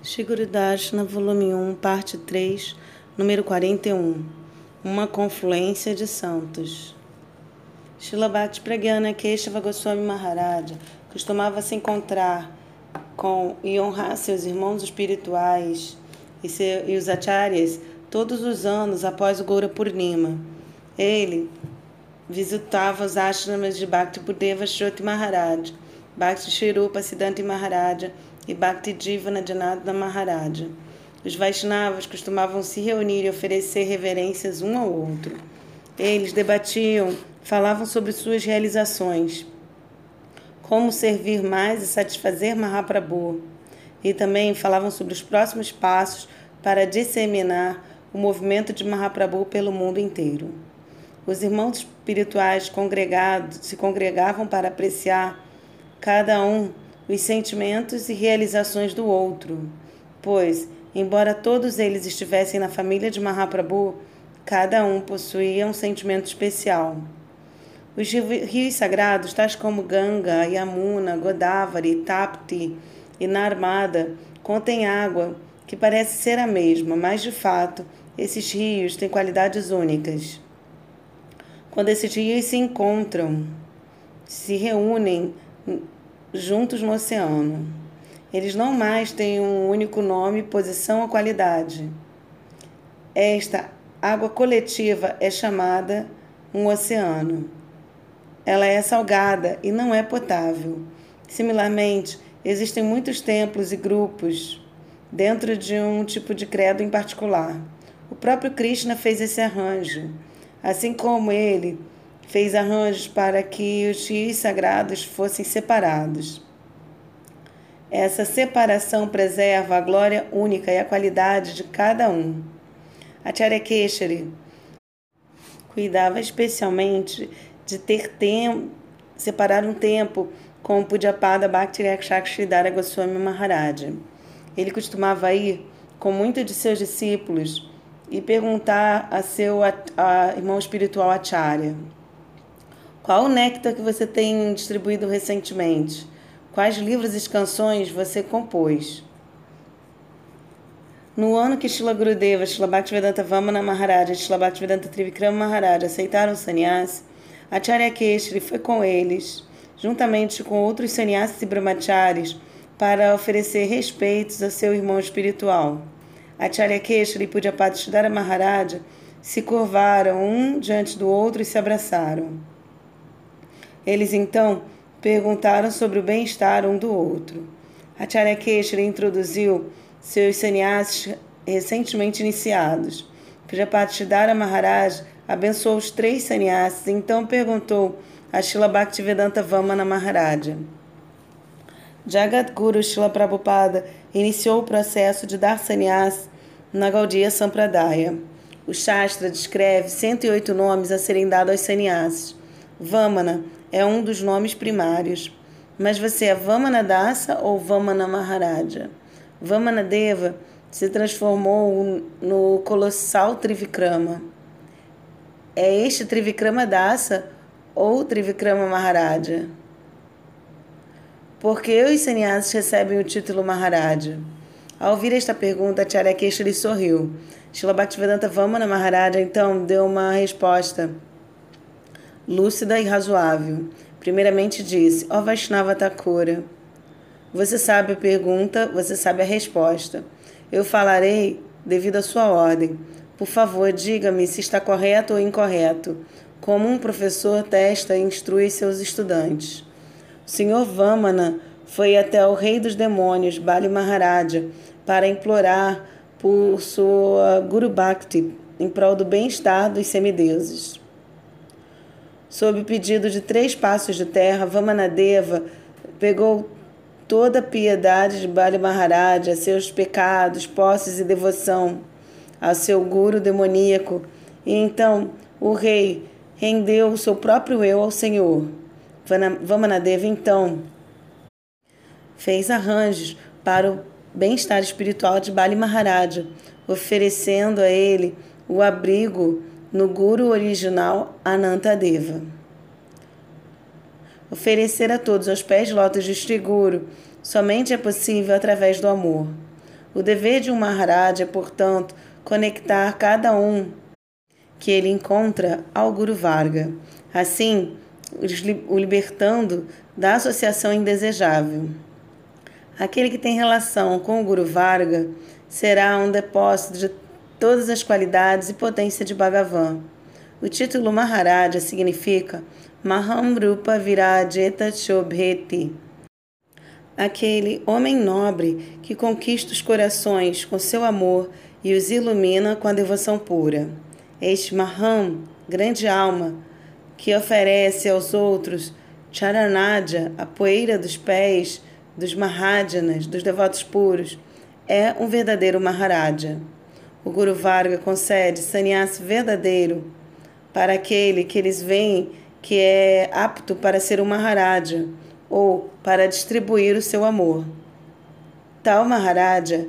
Shigurudashna, volume 1, parte 3, número 41. Uma confluência de santos. Shilabhakti Pragyana Keshava Goswami Maharaja costumava se encontrar com e honrar seus irmãos espirituais e, seu, e os acharyas todos os anos após o Goura Purnima. Ele visitava os ashramas de Bhakti Budeva Shruti Maharaj, Bhakti Shirupa Siddhanti Maharaja e Bhakti Jivana Janatana Maharaja. Os Vaishnavas costumavam se reunir e oferecer reverências um ao outro. Eles debatiam, falavam sobre suas realizações, como servir mais e satisfazer Mahaprabhu, e também falavam sobre os próximos passos para disseminar o movimento de Mahaprabhu pelo mundo inteiro. Os irmãos espirituais congregados se congregavam para apreciar cada um os sentimentos e realizações do outro, pois, embora todos eles estivessem na família de Mahaprabhu, cada um possuía um sentimento especial. Os rios sagrados, tais como Ganga, Yamuna, Godavari, Tapti e Narmada, contêm água que parece ser a mesma, mas de fato, esses rios têm qualidades únicas. Quando esses rios se encontram, se reúnem juntos no oceano. Eles não mais têm um único nome, posição ou qualidade. Esta água coletiva é chamada um oceano. Ela é salgada e não é potável. Similarmente, existem muitos templos e grupos dentro de um tipo de credo em particular. O próprio Krishna fez esse arranjo, assim como ele fez arranjos para que os rios sagrados fossem separados. Essa separação preserva a glória única e a qualidade de cada um. Acharya Keshari cuidava especialmente de ter tempo, separar um tempo com o Pujapada Bhakti Rakshakshidara Goswami Maharaj. Ele costumava ir com muitos de seus discípulos e perguntar a seu a, a irmão espiritual Acharya qual o néctar que você tem distribuído recentemente? Quais livros e canções você compôs? No ano que Shila Gurudeva, Shila Bhaktivedanta Vamana Maharaja e Shila Bhaktivedanta Trivikrama Maharaja aceitaram o sannyas, Acharya Keshri foi com eles, juntamente com outros sannyasis e brahmacharis, para oferecer respeitos a seu irmão espiritual. Acharya Keshri e Pujapati Maharaja se curvaram um diante do outro e se abraçaram. Eles então perguntaram sobre o bem-estar um do outro. Acharya Keshri introduziu seus sannyasis recentemente iniciados. Prajapatidara Maharaj abençoou os três sannyasis e então perguntou a Shila Bhaktivedanta Vamana Maharaja. Jagadguru Shila Prabhupada iniciou o processo de dar sannyas na Gaudiya Sampradaya. O Shastra descreve 108 nomes a serem dados aos sannyasis. Vamana é um dos nomes primários. Mas você é Vamana Dasa ou Vamana Maharaja? Vamana Deva se transformou no colossal Trivikrama. É este Trivikrama Dasa ou Trivikrama Maharaja? Por que os sannyasis recebem o título Maharaja? Ao ouvir esta pergunta, Charyakeshwari sorriu. Shila Bhaktivedanta Vamana Maharaja então deu uma resposta lúcida e razoável. Primeiramente disse: Ó oh Vaishnava Thakura, você sabe a pergunta, você sabe a resposta. Eu falarei devido à sua ordem. Por favor, diga-me se está correto ou incorreto, como um professor testa e instrui seus estudantes. O senhor Vamana foi até o rei dos demônios, Bali Maharaja, para implorar por sua Guru Bhakti em prol do bem-estar dos semideuses. Sob o pedido de três passos de terra, Vamanadeva pegou toda a piedade de Bali Maharaja, seus pecados, posses e devoção ao seu guru demoníaco, e então o rei rendeu o seu próprio eu ao Senhor. Vamanadeva então fez arranjos para o bem-estar espiritual de Bali Maharaja, oferecendo a ele o abrigo no Guru original Anantadeva. Oferecer a todos aos pés lótus de Sri Guru somente é possível através do amor. O dever de um Maharaj é, portanto, conectar cada um que ele encontra ao Guru Varga, assim o libertando da associação indesejável. Aquele que tem relação com o Guru Varga será um depósito de todas as qualidades e potência de Bhagavan. O título Maharaja significa Mahamrupa Virajeta Chobheti, aquele homem nobre que conquista os corações com seu amor e os ilumina com a devoção pura. Este Maham, grande alma, que oferece aos outros Charanadja, a poeira dos pés dos Mahajanas, dos devotos puros, é um verdadeiro Maharaja. O Guru Varga concede sannyas verdadeiro para aquele que eles veem que é apto para ser um Maharaja ou para distribuir o seu amor. Tal Maharaja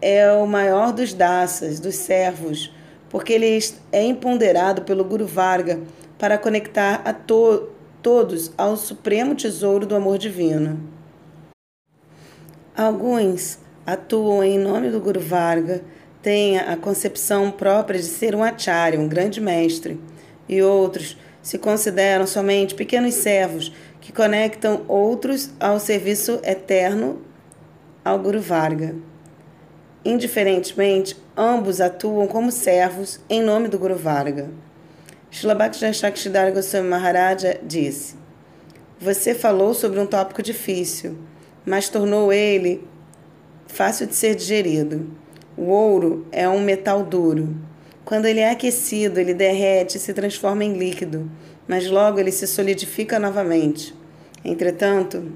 é o maior dos daças, dos servos, porque ele é empoderado pelo Guru Varga para conectar a to todos ao supremo tesouro do amor divino. Alguns atuam em nome do Guru Varga, têm a concepção própria de ser um acharya, um grande mestre, e outros se consideram somente pequenos servos que conectam outros ao serviço eterno ao Guru Varga. Indiferentemente, ambos atuam como servos em nome do Guru Varga. Shilabhakti Shakshidhara Goswami Maharaja disse: Você falou sobre um tópico difícil, mas tornou ele fácil de ser digerido. O ouro é um metal duro. Quando ele é aquecido, ele derrete e se transforma em líquido, mas logo ele se solidifica novamente. Entretanto,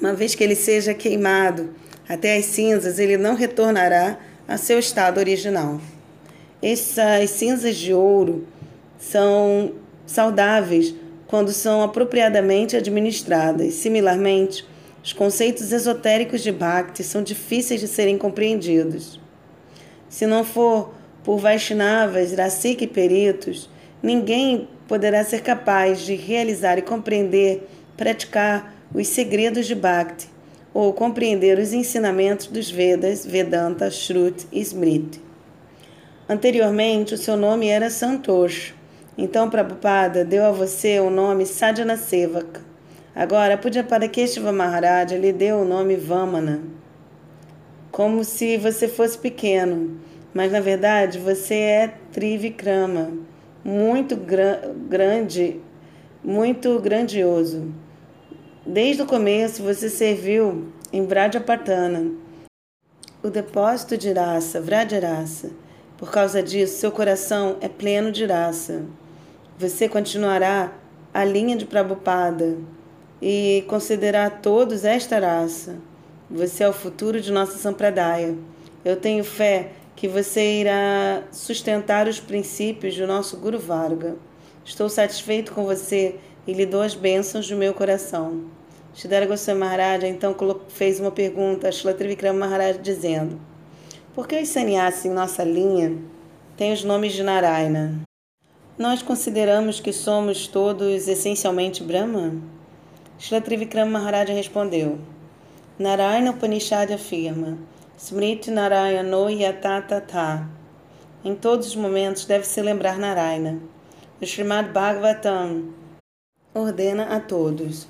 uma vez que ele seja queimado até as cinzas, ele não retornará a seu estado original. Essas cinzas de ouro são saudáveis quando são apropriadamente administradas. Similarmente, os conceitos esotéricos de Bhakti são difíceis de serem compreendidos. Se não for por Vaishnavas, Rasika e peritos, ninguém poderá ser capaz de realizar e compreender, praticar os segredos de Bhakti ou compreender os ensinamentos dos Vedas, Vedanta, Shruti e Smriti. Anteriormente, o seu nome era Santosh. Então, Prabhupada deu a você o nome Sadhana Sevaka. Agora, Pujyapadakeshava Maharaj lhe deu o nome Vamana, como se você fosse pequeno, mas na verdade você é Trivikrama, muito grande, muito grandioso. Desde o começo você serviu em Vrajapatana, o depósito de raça, Vrajarasa. Por causa disso, seu coração é pleno de raça. Você continuará a linha de Prabhupada e considerar todos esta raça. Você é o futuro de nossa Sampradaya. Eu tenho fé que você irá sustentar os princípios do nosso Guru Varga. Estou satisfeito com você e lhe dou as bênçãos do meu coração. Shidara Goswami Maharaj então fez uma pergunta a Shila Trivikrama Maharaj dizendo Por que os sannyasis em nossa linha têm os nomes de Narayana? Nós consideramos que somos todos essencialmente Brahma? Shri Trivikrama Maharaj respondeu: Narayana Upanishad afirma: Smriti Narayano Yatatata. Em todos os momentos deve-se lembrar Narayana. O Srimad Bhagavatam ordena a todos: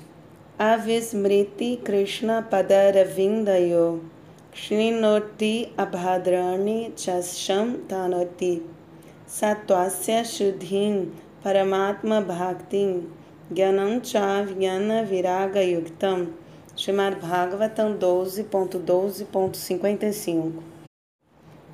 Avismriti Krishna Padaravindayo Shrinoti Abhadrani Chasyam Tanoti Satvasya Shuddhin Paramatma Bhaktin Gyanam Chavyana Viraga Yuktam, Srimad Bhagavatam 12.12.55.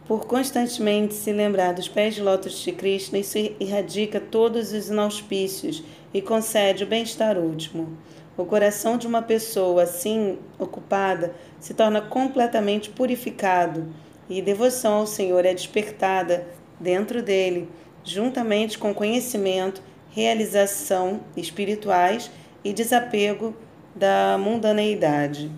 Por constantemente se lembrar dos pés de lótus de Krishna, isso erradica todos os inauspícios e concede o bem-estar último. O coração de uma pessoa assim ocupada se torna completamente purificado e devoção ao Senhor é despertada dentro dele, juntamente com conhecimento realização espirituais e desapego da mundaneidade.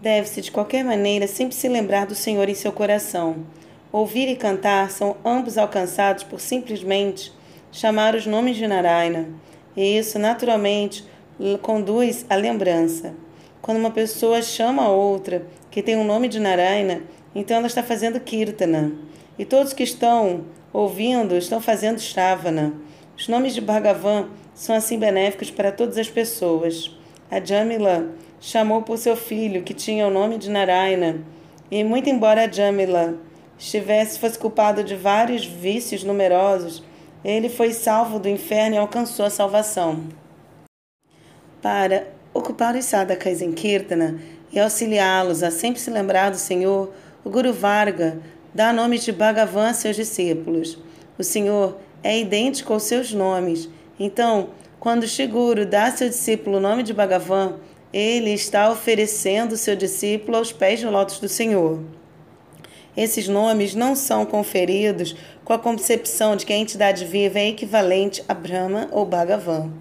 Deve-se, de qualquer maneira, sempre se lembrar do Senhor em seu coração. Ouvir e cantar são ambos alcançados por simplesmente chamar os nomes de Narayana, e isso, naturalmente, conduz à lembrança. Quando uma pessoa chama a outra que tem o um nome de Narayana, então ela está fazendo Kirtana. E todos que estão ouvindo estão fazendo Shravana. Os nomes de Bhagavan são assim benéficos para todas as pessoas. A Jamila chamou por seu filho, que tinha o nome de Narayana, e muito embora a Jamila estivesse fosse culpado de vários vícios numerosos, ele foi salvo do inferno e alcançou a salvação. Para ocupar os sadhakas em Kirtana e auxiliá-los a sempre se lembrar do Senhor, o Guru Varga dá nome de Bhagavan a seus discípulos. O Senhor é idêntico aos seus nomes. Então, quando Shiguro dá a seu discípulo o nome de Bhagavan, ele está oferecendo seu discípulo aos pés do lótus do Senhor. Esses nomes não são conferidos com a concepção de que a entidade viva é equivalente a Brahma ou Bhagavan.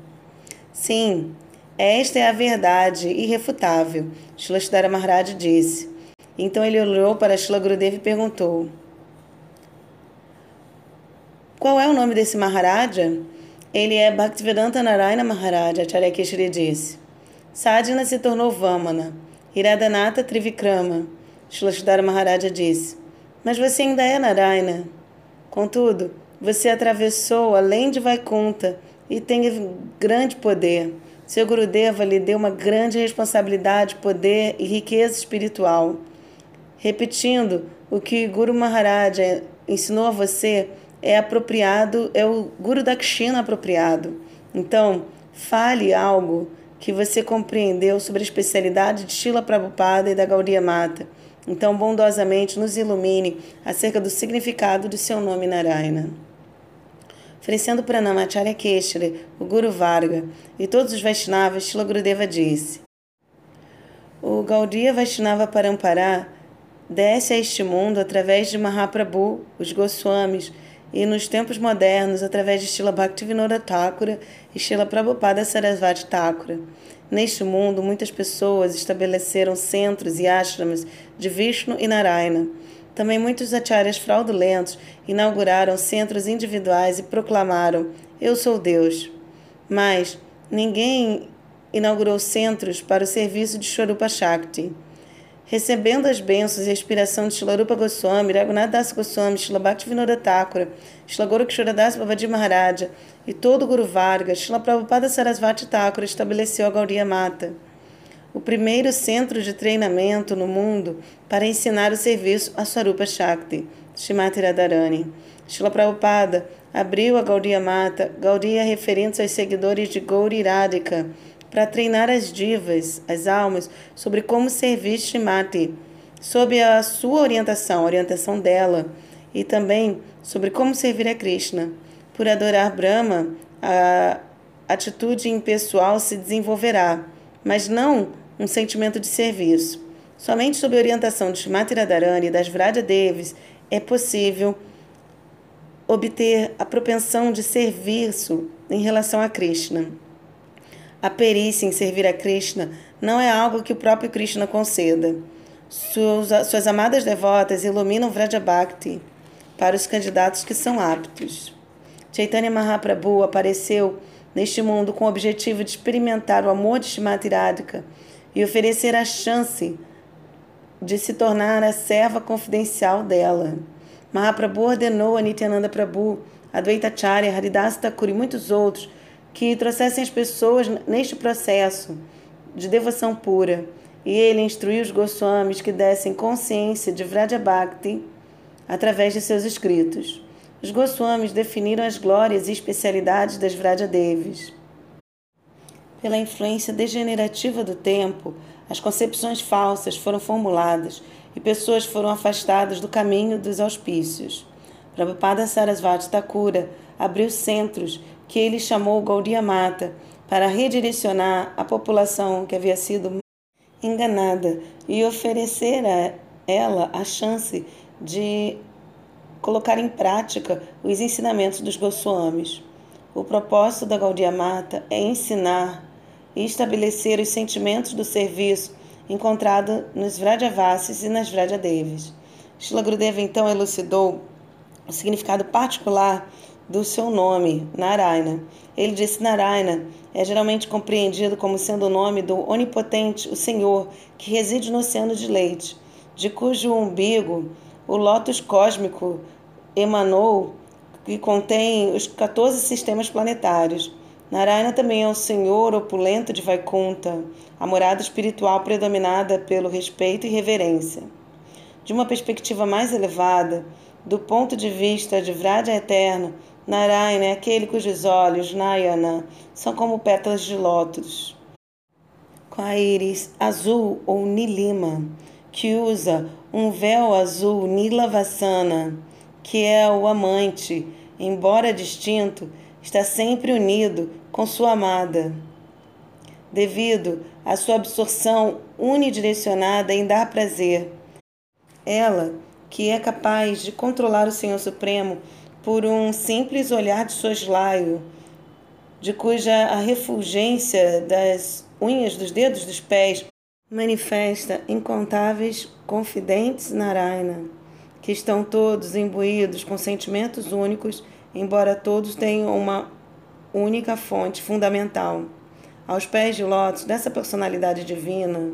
Sim, esta é a verdade irrefutável, Shlastara Maharaj disse. Então ele olhou para Shila Gurudev e perguntou: Qual é o nome desse Maharaja? Ele é Bhaktivedanta Narayana Maharaja, Acharya Keshri disse. Sadhana se tornou Vamana. Iradanata Trivikrama. Shlashidara Maharaja disse. Mas você ainda é Narayana. Contudo, você atravessou além de Vaikunta e tem grande poder. Seu Gurudeva lhe deu uma grande responsabilidade, poder e riqueza espiritual. Repetindo o que Guru Maharaja ensinou a você, é apropriado, é o Guru Dakshina apropriado. Então, fale algo que você compreendeu sobre a especialidade de Shila Prabhupada e da Gaudiya Mata. Então, bondosamente, nos ilumine acerca do significado de seu nome Narayana. Oferecendo para Namacharya Keshara, o Guru Varga e todos os Vaishnavas, Shila Gurudeva disse: O Gaudiya Vaishnava Parampara desce a este mundo através de Mahaprabhu, os Goswamis, e nos tempos modernos através de Srila Bhaktivinoda Thakura e Srila Prabhupada Sarasvati Thakura. Neste mundo, muitas pessoas estabeleceram centros e ashrams de Vishnu e Narayana. Também muitos acharyas fraudulentos inauguraram centros individuais e proclamaram: Eu sou Deus. Mas ninguém inaugurou centros para o serviço de Shorupa Shakti. Recebendo as bênçãos e a inspiração de Shilarupa Goswami, Raghunath Das Goswami, Shila Bhaktivinoda Thakura, Shila Goraksharadas Babaji Maharaja e todo o Guru Varga, Shila Prabhupada Sarasvati Thakura estabeleceu a Gaudiya Mata, o primeiro centro de treinamento no mundo para ensinar o serviço a Swarupa Shakti, Shrimati Radharani. Abriu a Gaudiya Mata, Gaudiya referente aos seguidores de Gauri Radhika, para treinar as divas, as almas, sobre como servir Shrimati, sob a sua orientação, a orientação dela, e também sobre como servir a Krishna. Por adorar Brahma, a atitude impessoal se desenvolverá, mas não um sentimento de serviço. Somente sob a orientação de Shrimati Radharani e das Vraja Devis é possível obter a propensão de serviço em relação a Krishna. A perícia em servir a Krishna não é algo que o próprio Krishna conceda. Suas, suas amadas devotas iluminam Vrajabhakti para os candidatos que são aptos. Chaitanya Mahaprabhu apareceu neste mundo com o objetivo de experimentar o amor de Shrimati Radhika e oferecer a chance de se tornar a serva confidencial dela. Mahaprabhu ordenou a Nityananda Prabhu, Advaita Acharya, Haridas Thakur e muitos outros que trouxessem as pessoas neste processo de devoção pura. E ele instruiu os Goswamis que dessem consciência de Vrajabhakti através de seus escritos. Os Goswamis definiram as glórias e especialidades das Vrajadevis. Pela influência degenerativa do tempo, as concepções falsas foram formuladas e pessoas foram afastadas do caminho dos auspícios. Prabhupada Sarasvati Thakura abriu centros que ele chamou Gaudiya Mata para redirecionar a população que havia sido enganada e oferecer a ela a chance de colocar em prática os ensinamentos dos Goswamis. O propósito da Gaudiya Mata é ensinar e estabelecer os sentimentos do serviço encontrado nos Vrajavasis e nas Vrajadevis. Shila Gurudeva então elucidou o significado particular do seu nome, Narayana. Ele disse: Narayana é geralmente compreendido como sendo o nome do onipotente, o Senhor, que reside no oceano de leite, de cujo umbigo o lótus cósmico emanou, que contém os 14 sistemas planetários. Narayana também é o Senhor opulento de Vaikunta, a morada espiritual predominada pelo respeito e reverência. De uma perspectiva mais elevada, do ponto de vista de Vraja eterno, Narayana é aquele cujos olhos, Nayana, são como pétalas de lótus, com a íris azul ou nilima, que usa um véu azul Nilavasana, que é o amante, embora distinto, está sempre unido com sua amada. Devido à sua absorção unidirecionada em dar prazer, ela, que é capaz de controlar o Senhor Supremo por um simples olhar de soslaio, de cuja a refulgência das unhas dos dedos dos pés manifesta incontáveis confidentes Narayana, que estão todos imbuídos com sentimentos únicos, embora todos tenham uma única fonte fundamental. Aos pés de lótus dessa personalidade divina,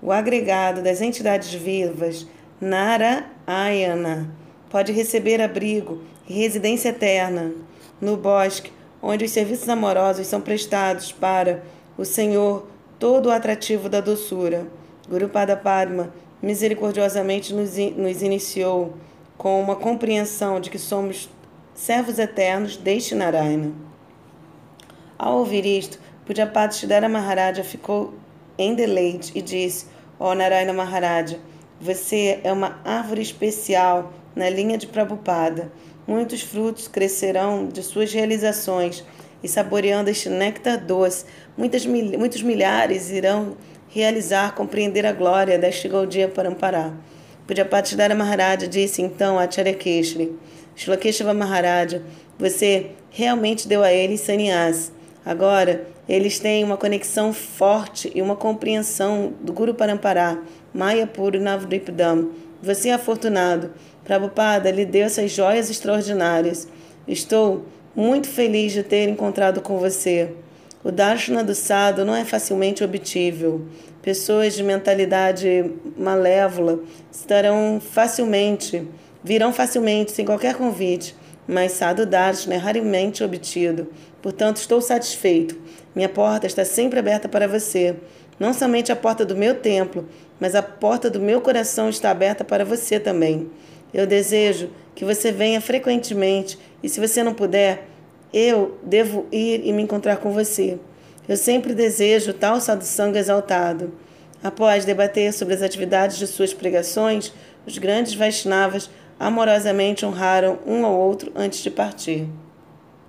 o agregado das entidades vivas, Narayana, pode receber abrigo residência eterna no bosque, onde os serviços amorosos são prestados para o Senhor todo o atrativo da doçura. Guru Pada Padma misericordiosamente nos, nos iniciou com uma compreensão de que somos servos eternos deste Narayana. Ao ouvir isto, Pujapata Siddhara Maharaja ficou em deleite e disse: Ó oh, Narayana Maharaja, você é uma árvore especial na linha de Prabhupada. Muitos frutos crescerão de suas realizações e saboreando este néctar doce, muitas, muitos milhares irão realizar, compreender a glória deste Gaudiya Parampara. Pujapatidara Maharaja disse então a Charyakeshri, Shlakeshava Maharaja, você realmente deu a eles sannyas. Agora, eles têm uma conexão forte e uma compreensão do Guru Parampara, Maya Puro Navdipdam. Você é afortunado. Prabhupada lhe deu essas joias extraordinárias. Estou muito feliz de ter encontrado com você. O darshana do sado não é facilmente obtível. Pessoas de mentalidade malévola estarão facilmente, virão facilmente sem qualquer convite, mas sado darshana é raramente obtido. Portanto, estou satisfeito. Minha porta está sempre aberta para você. Não somente a porta do meu templo, mas a porta do meu coração está aberta para você também. Eu desejo que você venha frequentemente e se você não puder, eu devo ir e me encontrar com você. Eu sempre desejo tal sadhusanga exaltado. Após debater sobre as atividades de suas pregações, os grandes Vaishnavas amorosamente honraram um ao outro antes de partir.